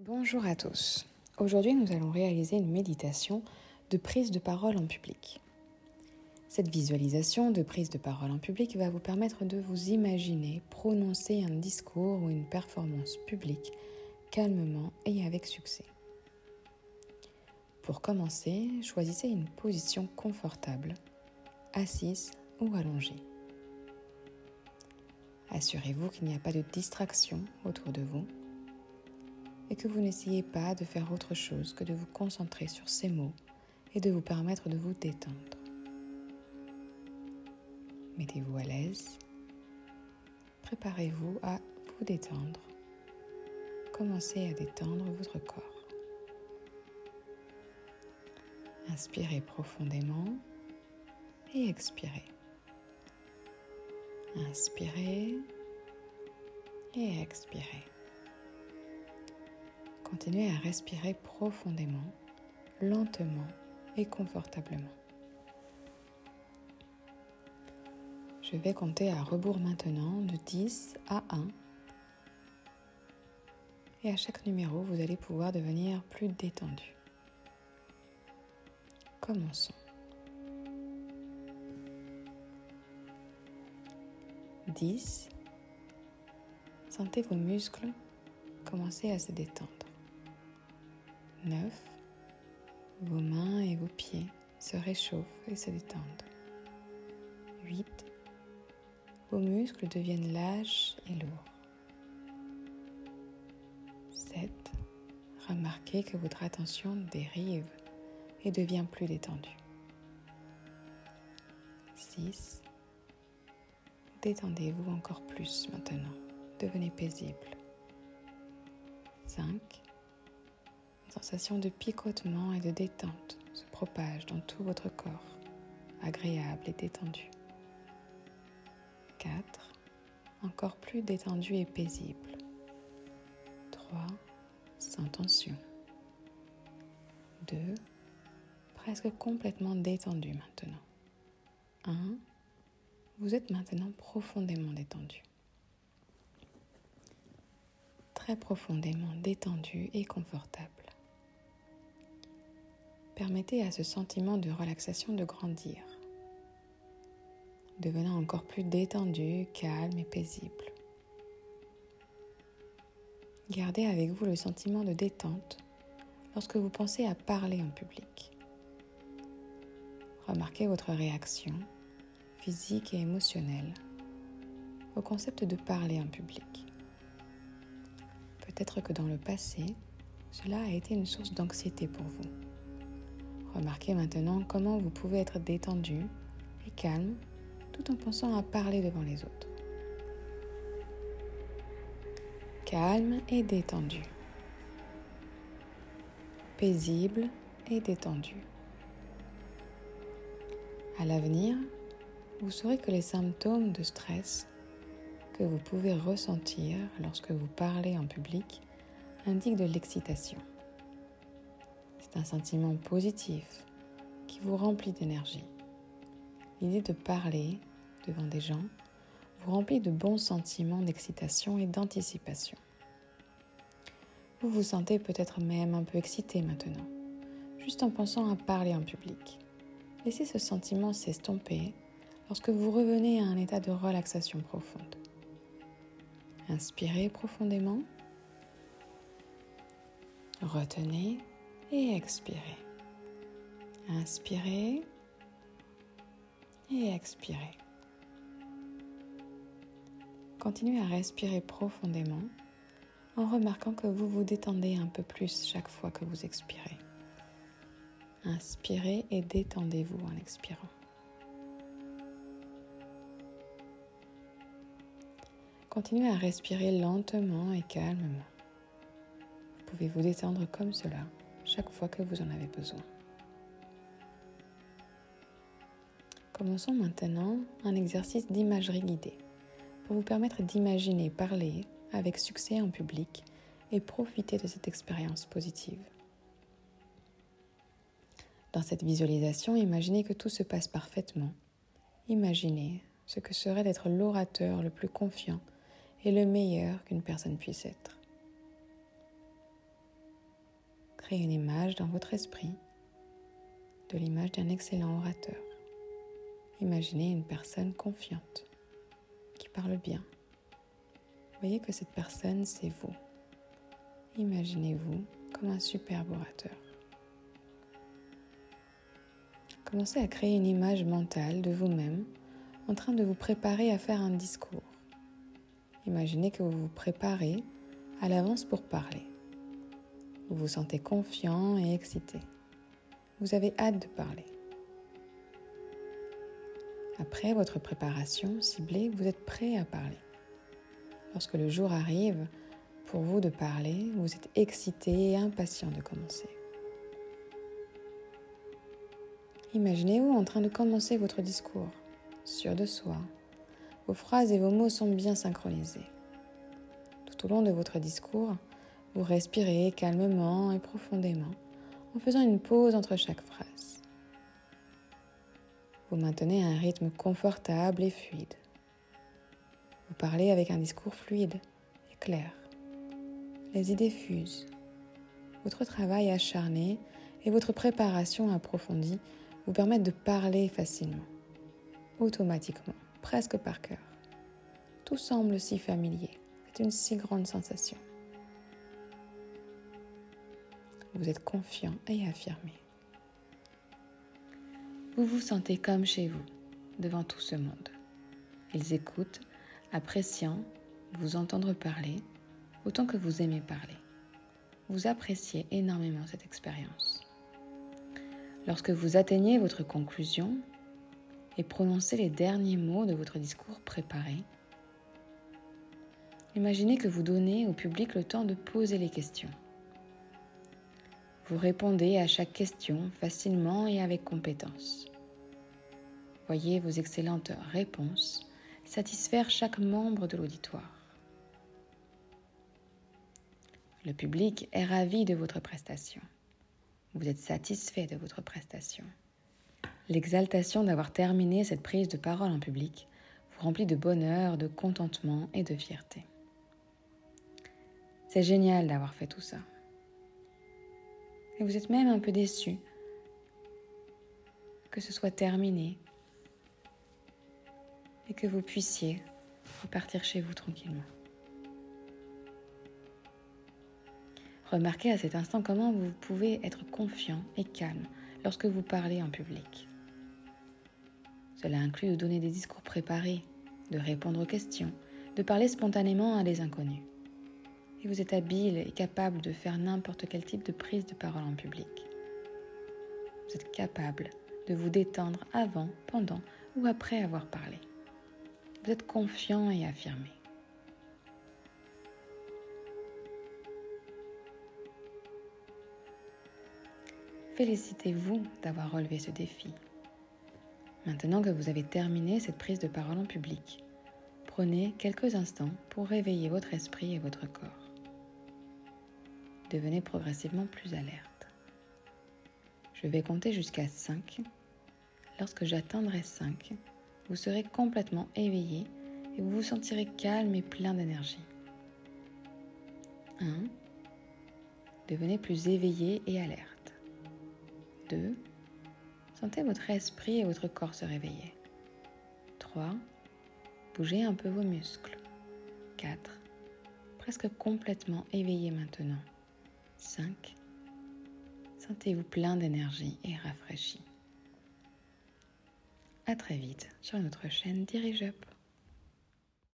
Bonjour à tous. Aujourd'hui, nous allons réaliser une méditation de prise de parole en public. Cette visualisation de prise de parole en public va vous permettre de vous imaginer prononcer un discours ou une performance publique calmement et avec succès. Pour commencer, choisissez une position confortable, assise ou allongée. Assurez-vous qu'il n'y a pas de distraction autour de vous et que vous n'essayez pas de faire autre chose que de vous concentrer sur ces mots et de vous permettre de vous détendre. Mettez-vous à l'aise. Préparez-vous à vous détendre. Commencez à détendre votre corps. Inspirez profondément et expirez. Inspirez et expirez. Continuez à respirer profondément, lentement et confortablement. Je vais compter à rebours maintenant de 10 à 1. Et à chaque numéro, vous allez pouvoir devenir plus détendu. Commençons. 10. Sentez vos muscles commencer à se détendre. 9. Vos mains et vos pieds se réchauffent et se détendent. 8. Vos muscles deviennent lâches et lourds. 7. Remarquez que votre attention dérive et devient plus détendue. 6. Détendez-vous encore plus maintenant. Devenez paisible. 5. Sensation de picotement et de détente se propage dans tout votre corps, agréable et détendu. 4. Encore plus détendu et paisible. 3. Sans tension. 2. Presque complètement détendu maintenant. 1. Vous êtes maintenant profondément détendu très profondément détendu et confortable. Permettez à ce sentiment de relaxation de grandir, devenant encore plus détendu, calme et paisible. Gardez avec vous le sentiment de détente lorsque vous pensez à parler en public. Remarquez votre réaction physique et émotionnelle au concept de parler en public. Peut-être que dans le passé, cela a été une source d'anxiété pour vous. Remarquez maintenant comment vous pouvez être détendu et calme tout en pensant à parler devant les autres. Calme et détendu. Paisible et détendu. À l'avenir, vous saurez que les symptômes de stress que vous pouvez ressentir lorsque vous parlez en public indique de l'excitation. C'est un sentiment positif qui vous remplit d'énergie. L'idée de parler devant des gens vous remplit de bons sentiments d'excitation et d'anticipation. Vous vous sentez peut-être même un peu excité maintenant, juste en pensant à parler en public. Laissez ce sentiment s'estomper lorsque vous revenez à un état de relaxation profonde. Inspirez profondément. Retenez et expirez. Inspirez et expirez. Continuez à respirer profondément en remarquant que vous vous détendez un peu plus chaque fois que vous expirez. Inspirez et détendez-vous en expirant. Continuez à respirer lentement et calmement. Vous pouvez vous détendre comme cela chaque fois que vous en avez besoin. Commençons maintenant un exercice d'imagerie guidée pour vous permettre d'imaginer parler avec succès en public et profiter de cette expérience positive. Dans cette visualisation, imaginez que tout se passe parfaitement. Imaginez ce que serait d'être l'orateur le plus confiant et le meilleur qu'une personne puisse être. Une image dans votre esprit de l'image d'un excellent orateur. Imaginez une personne confiante qui parle bien. Voyez que cette personne, c'est vous. Imaginez-vous comme un superbe orateur. Commencez à créer une image mentale de vous-même en train de vous préparer à faire un discours. Imaginez que vous vous préparez à l'avance pour parler. Vous vous sentez confiant et excité. Vous avez hâte de parler. Après votre préparation ciblée, vous êtes prêt à parler. Lorsque le jour arrive pour vous de parler, vous êtes excité et impatient de commencer. Imaginez-vous en train de commencer votre discours, sûr de soi. Vos phrases et vos mots sont bien synchronisés. Tout au long de votre discours, vous respirez calmement et profondément en faisant une pause entre chaque phrase. Vous maintenez un rythme confortable et fluide. Vous parlez avec un discours fluide et clair. Les idées fusent. Votre travail acharné et votre préparation approfondie vous permettent de parler facilement, automatiquement, presque par cœur. Tout semble si familier, c'est une si grande sensation. Vous êtes confiant et affirmé. Vous vous sentez comme chez vous, devant tout ce monde. Ils écoutent, appréciant vous entendre parler autant que vous aimez parler. Vous appréciez énormément cette expérience. Lorsque vous atteignez votre conclusion et prononcez les derniers mots de votre discours préparé, imaginez que vous donnez au public le temps de poser les questions. Vous répondez à chaque question facilement et avec compétence. Voyez vos excellentes réponses satisfaire chaque membre de l'auditoire. Le public est ravi de votre prestation. Vous êtes satisfait de votre prestation. L'exaltation d'avoir terminé cette prise de parole en public vous remplit de bonheur, de contentement et de fierté. C'est génial d'avoir fait tout ça. Vous êtes même un peu déçu que ce soit terminé et que vous puissiez repartir chez vous tranquillement. Remarquez à cet instant comment vous pouvez être confiant et calme lorsque vous parlez en public. Cela inclut de donner des discours préparés, de répondre aux questions, de parler spontanément à des inconnus. Et vous êtes habile et capable de faire n'importe quel type de prise de parole en public. Vous êtes capable de vous détendre avant, pendant ou après avoir parlé. Vous êtes confiant et affirmé. Félicitez-vous d'avoir relevé ce défi. Maintenant que vous avez terminé cette prise de parole en public, prenez quelques instants pour réveiller votre esprit et votre corps. Devenez progressivement plus alerte. Je vais compter jusqu'à 5. Lorsque j'atteindrai 5, vous serez complètement éveillé et vous vous sentirez calme et plein d'énergie. 1. Devenez plus éveillé et alerte. 2. Sentez votre esprit et votre corps se réveiller. 3. Bougez un peu vos muscles. 4. Presque complètement éveillé maintenant. 5. Sentez-vous plein d'énergie et rafraîchi. À très vite sur notre chaîne Dirige Up.